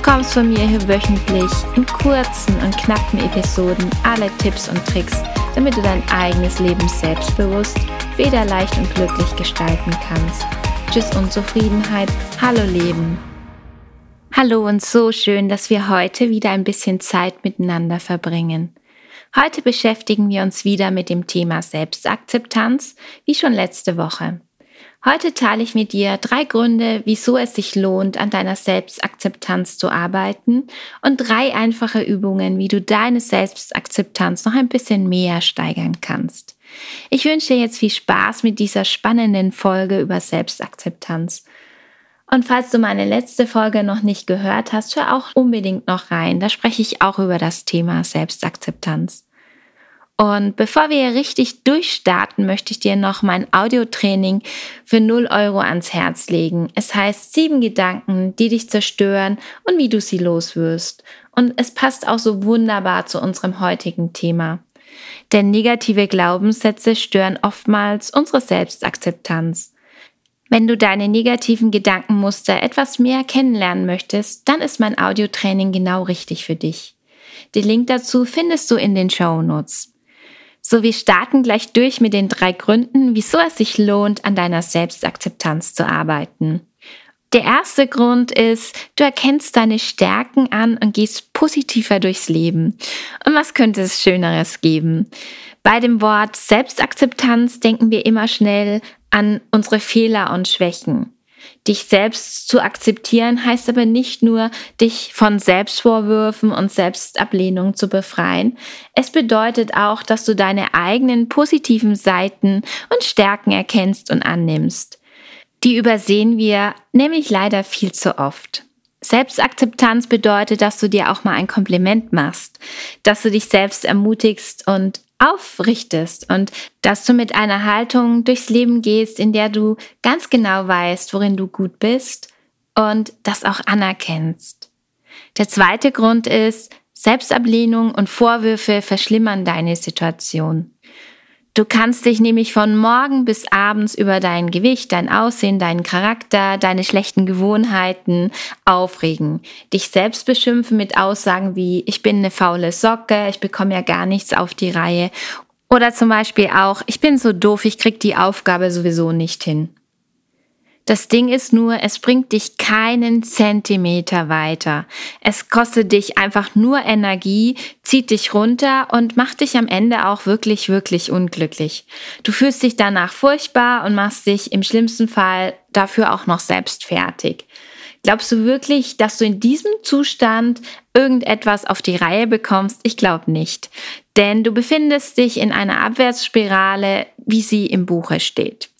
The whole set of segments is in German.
Du bekommst von mir hier wöchentlich in kurzen und knappen Episoden alle Tipps und Tricks, damit du dein eigenes Leben selbstbewusst, federleicht und glücklich gestalten kannst. Tschüss Unzufriedenheit, hallo Leben. Hallo und so schön, dass wir heute wieder ein bisschen Zeit miteinander verbringen. Heute beschäftigen wir uns wieder mit dem Thema Selbstakzeptanz, wie schon letzte Woche. Heute teile ich mit dir drei Gründe, wieso es sich lohnt, an deiner Selbstakzeptanz zu arbeiten und drei einfache Übungen, wie du deine Selbstakzeptanz noch ein bisschen mehr steigern kannst. Ich wünsche dir jetzt viel Spaß mit dieser spannenden Folge über Selbstakzeptanz. Und falls du meine letzte Folge noch nicht gehört hast, hör auch unbedingt noch rein. Da spreche ich auch über das Thema Selbstakzeptanz. Und bevor wir richtig durchstarten, möchte ich dir noch mein Audiotraining für 0 Euro ans Herz legen. Es heißt sieben Gedanken, die dich zerstören und wie du sie loswirst. Und es passt auch so wunderbar zu unserem heutigen Thema. Denn negative Glaubenssätze stören oftmals unsere Selbstakzeptanz. Wenn du deine negativen Gedankenmuster etwas mehr kennenlernen möchtest, dann ist mein Audiotraining genau richtig für dich. Den Link dazu findest du in den Show Notes. So, wir starten gleich durch mit den drei Gründen, wieso es sich lohnt, an deiner Selbstakzeptanz zu arbeiten. Der erste Grund ist, du erkennst deine Stärken an und gehst positiver durchs Leben. Und was könnte es Schöneres geben? Bei dem Wort Selbstakzeptanz denken wir immer schnell an unsere Fehler und Schwächen. Dich selbst zu akzeptieren heißt aber nicht nur, dich von Selbstvorwürfen und Selbstablehnung zu befreien. Es bedeutet auch, dass du deine eigenen positiven Seiten und Stärken erkennst und annimmst. Die übersehen wir nämlich leider viel zu oft. Selbstakzeptanz bedeutet, dass du dir auch mal ein Kompliment machst, dass du dich selbst ermutigst und aufrichtest und dass du mit einer Haltung durchs Leben gehst, in der du ganz genau weißt, worin du gut bist und das auch anerkennst. Der zweite Grund ist, Selbstablehnung und Vorwürfe verschlimmern deine Situation. Du kannst dich nämlich von morgen bis abends über dein Gewicht, dein Aussehen, deinen Charakter, deine schlechten Gewohnheiten aufregen. Dich selbst beschimpfen mit Aussagen wie, ich bin eine faule Socke, ich bekomme ja gar nichts auf die Reihe. Oder zum Beispiel auch, ich bin so doof, ich krieg die Aufgabe sowieso nicht hin. Das Ding ist nur, es bringt dich keinen Zentimeter weiter. Es kostet dich einfach nur Energie, zieht dich runter und macht dich am Ende auch wirklich, wirklich unglücklich. Du fühlst dich danach furchtbar und machst dich im schlimmsten Fall dafür auch noch selbst fertig. Glaubst du wirklich, dass du in diesem Zustand irgendetwas auf die Reihe bekommst? Ich glaube nicht. Denn du befindest dich in einer Abwärtsspirale, wie sie im Buche steht.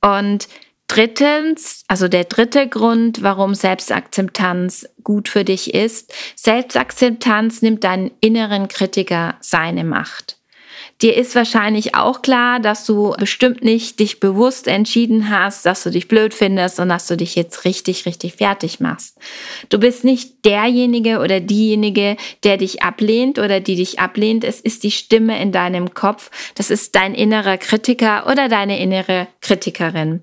Und Drittens, also der dritte Grund, warum Selbstakzeptanz gut für dich ist, Selbstakzeptanz nimmt deinen inneren Kritiker seine Macht. Dir ist wahrscheinlich auch klar, dass du bestimmt nicht dich bewusst entschieden hast, dass du dich blöd findest und dass du dich jetzt richtig, richtig fertig machst. Du bist nicht derjenige oder diejenige, der dich ablehnt oder die dich ablehnt. Es ist die Stimme in deinem Kopf. Das ist dein innerer Kritiker oder deine innere Kritikerin.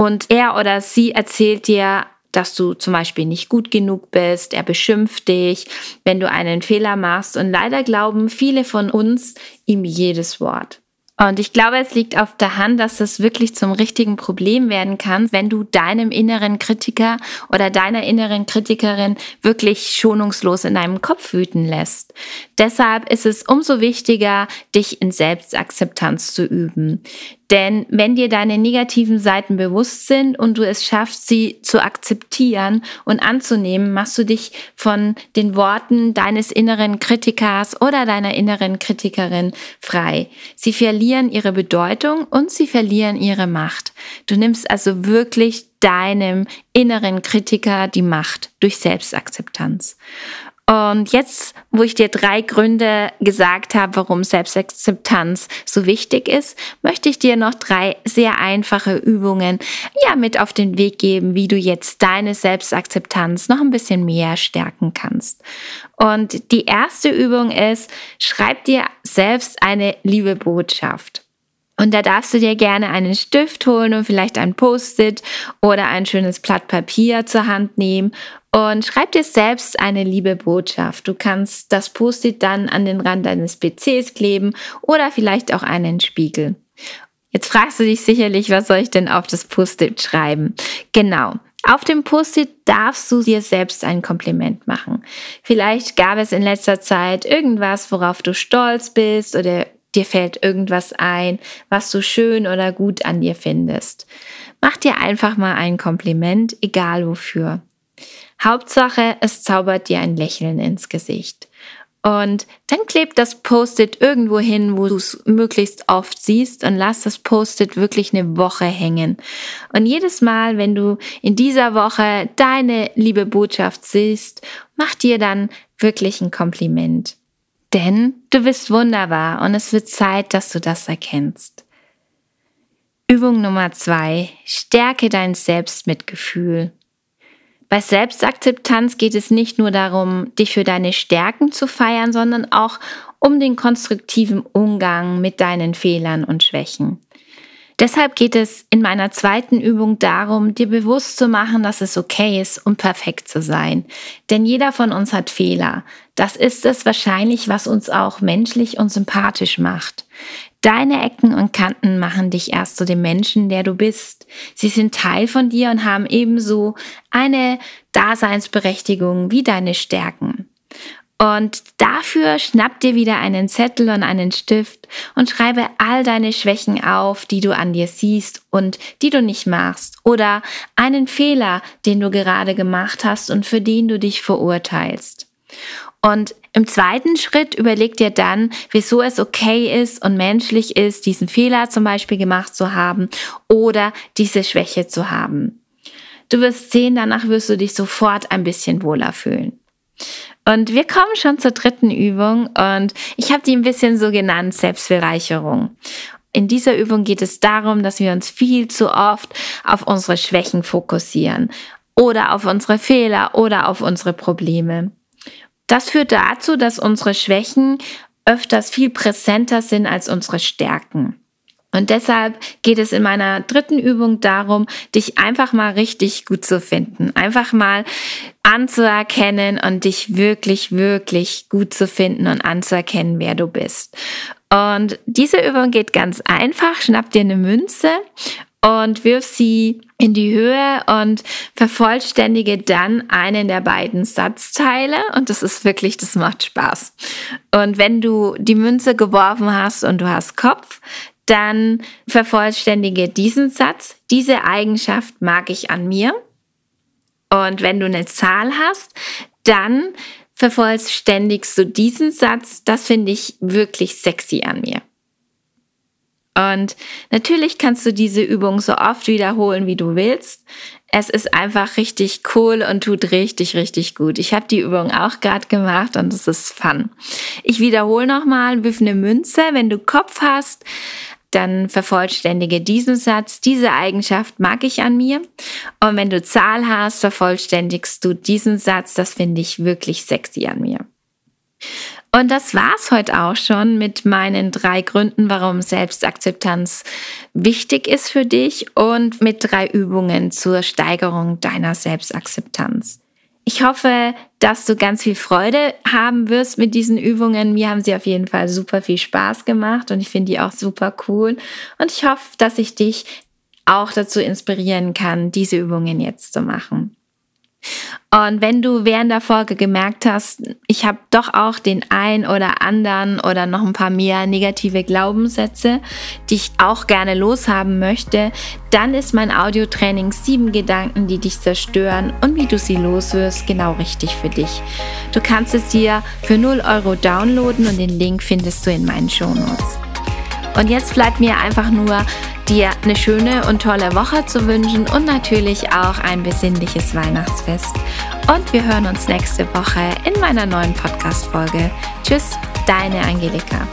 Und er oder sie erzählt dir, dass du zum Beispiel nicht gut genug bist, er beschimpft dich, wenn du einen Fehler machst. Und leider glauben viele von uns ihm jedes Wort. Und ich glaube, es liegt auf der Hand, dass es wirklich zum richtigen Problem werden kann, wenn du deinem inneren Kritiker oder deiner inneren Kritikerin wirklich schonungslos in deinem Kopf wüten lässt. Deshalb ist es umso wichtiger, dich in Selbstakzeptanz zu üben. Denn wenn dir deine negativen Seiten bewusst sind und du es schaffst, sie zu akzeptieren und anzunehmen, machst du dich von den Worten deines inneren Kritikers oder deiner inneren Kritikerin frei. Sie verlieren ihre Bedeutung und sie verlieren ihre Macht. Du nimmst also wirklich deinem inneren Kritiker die Macht durch Selbstakzeptanz. Und jetzt, wo ich dir drei Gründe gesagt habe, warum Selbstakzeptanz so wichtig ist, möchte ich dir noch drei sehr einfache Übungen ja mit auf den Weg geben, wie du jetzt deine Selbstakzeptanz noch ein bisschen mehr stärken kannst. Und die erste Übung ist, schreib dir selbst eine liebe Botschaft. Und da darfst du dir gerne einen Stift holen und vielleicht ein Post-it oder ein schönes Blatt Papier zur Hand nehmen und schreib dir selbst eine liebe Botschaft. Du kannst das Post-it dann an den Rand deines PCs kleben oder vielleicht auch einen Spiegel. Jetzt fragst du dich sicherlich, was soll ich denn auf das Post-it schreiben? Genau. Auf dem Post-it darfst du dir selbst ein Kompliment machen. Vielleicht gab es in letzter Zeit irgendwas, worauf du stolz bist oder dir fällt irgendwas ein, was du schön oder gut an dir findest. Mach dir einfach mal ein Kompliment, egal wofür. Hauptsache, es zaubert dir ein Lächeln ins Gesicht. Und dann klebt das Post-it irgendwo hin, wo du es möglichst oft siehst und lass das Post-it wirklich eine Woche hängen. Und jedes Mal, wenn du in dieser Woche deine liebe Botschaft siehst, mach dir dann wirklich ein Kompliment. Denn du bist wunderbar und es wird Zeit, dass du das erkennst. Übung Nummer zwei. Stärke dein Selbstmitgefühl. Bei Selbstakzeptanz geht es nicht nur darum, dich für deine Stärken zu feiern, sondern auch um den konstruktiven Umgang mit deinen Fehlern und Schwächen. Deshalb geht es in meiner zweiten Übung darum, dir bewusst zu machen, dass es okay ist, um perfekt zu sein. Denn jeder von uns hat Fehler. Das ist es wahrscheinlich, was uns auch menschlich und sympathisch macht. Deine Ecken und Kanten machen dich erst zu dem Menschen, der du bist. Sie sind Teil von dir und haben ebenso eine Daseinsberechtigung wie deine Stärken. Und dafür schnapp dir wieder einen Zettel und einen Stift und schreibe all deine Schwächen auf, die du an dir siehst und die du nicht machst. Oder einen Fehler, den du gerade gemacht hast und für den du dich verurteilst. Und im zweiten Schritt überleg dir dann, wieso es okay ist und menschlich ist, diesen Fehler zum Beispiel gemacht zu haben oder diese Schwäche zu haben. Du wirst sehen, danach wirst du dich sofort ein bisschen wohler fühlen. Und wir kommen schon zur dritten Übung und ich habe die ein bisschen so genannt, Selbstbereicherung. In dieser Übung geht es darum, dass wir uns viel zu oft auf unsere Schwächen fokussieren oder auf unsere Fehler oder auf unsere Probleme. Das führt dazu, dass unsere Schwächen öfters viel präsenter sind als unsere Stärken. Und deshalb geht es in meiner dritten Übung darum, dich einfach mal richtig gut zu finden. Einfach mal anzuerkennen und dich wirklich, wirklich gut zu finden und anzuerkennen, wer du bist. Und diese Übung geht ganz einfach. Schnapp dir eine Münze und wirf sie in die Höhe und vervollständige dann einen der beiden Satzteile und das ist wirklich, das macht Spaß. Und wenn du die Münze geworfen hast und du hast Kopf, dann vervollständige diesen Satz. Diese Eigenschaft mag ich an mir. Und wenn du eine Zahl hast, dann vervollständigst du diesen Satz. Das finde ich wirklich sexy an mir. Und natürlich kannst du diese Übung so oft wiederholen, wie du willst. Es ist einfach richtig cool und tut richtig, richtig gut. Ich habe die Übung auch gerade gemacht und es ist fun. Ich wiederhole nochmal, wirf eine Münze, wenn du Kopf hast, dann vervollständige diesen Satz. Diese Eigenschaft mag ich an mir. Und wenn du Zahl hast, vervollständigst du diesen Satz. Das finde ich wirklich sexy an mir. Und das war's heute auch schon mit meinen drei Gründen, warum Selbstakzeptanz wichtig ist für dich und mit drei Übungen zur Steigerung deiner Selbstakzeptanz. Ich hoffe, dass du ganz viel Freude haben wirst mit diesen Übungen. Mir haben sie auf jeden Fall super viel Spaß gemacht und ich finde die auch super cool. Und ich hoffe, dass ich dich auch dazu inspirieren kann, diese Übungen jetzt zu machen. Und wenn du während der Folge gemerkt hast, ich habe doch auch den ein oder anderen oder noch ein paar mehr negative Glaubenssätze, die ich auch gerne loshaben möchte, dann ist mein Audiotraining sieben Gedanken, die dich zerstören und wie du sie loswirst, genau richtig für dich. Du kannst es dir für 0 Euro downloaden und den Link findest du in meinen Shownotes. Und jetzt bleibt mir einfach nur, dir eine schöne und tolle Woche zu wünschen und natürlich auch ein besinnliches Weihnachtsfest. Und wir hören uns nächste Woche in meiner neuen Podcast-Folge. Tschüss, deine Angelika.